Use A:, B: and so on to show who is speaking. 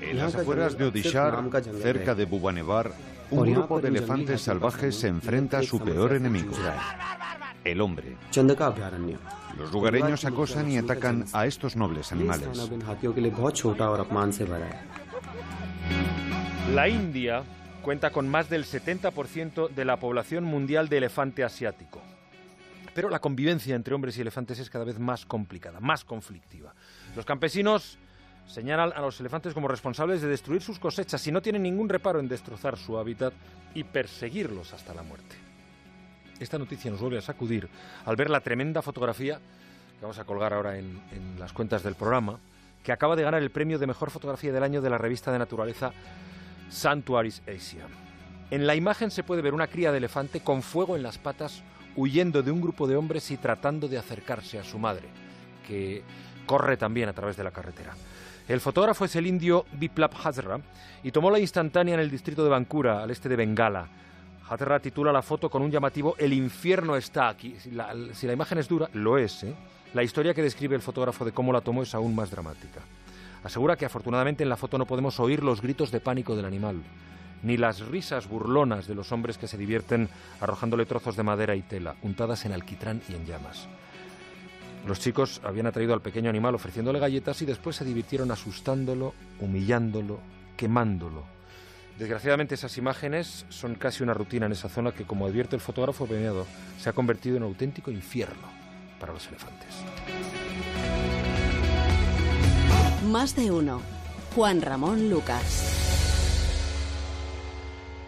A: En las afueras de Odishar, cerca de Bhubanevar, un grupo de elefantes salvajes se enfrenta a su peor enemigo, el hombre. Los lugareños acosan y atacan a estos nobles animales.
B: La India cuenta con más del 70% de la población mundial de elefante asiático. Pero la convivencia entre hombres y elefantes es cada vez más complicada, más conflictiva. Los campesinos señalan a los elefantes como responsables de destruir sus cosechas y no tienen ningún reparo en destrozar su hábitat y perseguirlos hasta la muerte. Esta noticia nos vuelve a sacudir al ver la tremenda fotografía que vamos a colgar ahora en, las cuentas del programa, que acaba de ganar el premio de mejor fotografía del año de la revista de naturaleza Sanctuaries Asia. En la imagen se puede ver una cría de elefante con fuego en las patas huyendo de un grupo de hombres y tratando de acercarse a su madre, que corre también a través de la carretera. El fotógrafo es el indio Biplab Hazra y tomó la instantánea en el distrito de Bankura, al este de Bengala. Hazra titula la foto con un llamativo El infierno está aquí. Si la, imagen es dura, lo es. ¿eh? La historia que describe el fotógrafo de cómo la tomó es aún más dramática. Asegura que afortunadamente en la foto no podemos oír los gritos de pánico del animal, ni las risas burlonas de los hombres que se divierten arrojándole trozos de madera y tela, untadas en alquitrán y en llamas. Los chicos habían atraído al pequeño animal ofreciéndole galletas y después se divirtieron asustándolo, humillándolo, quemándolo. Desgraciadamente esas imágenes son casi una rutina en esa zona que, como advierte el fotógrafo premiado, se ha convertido en un auténtico infierno para los elefantes.
C: Más de uno. Juan Ramón Lucas.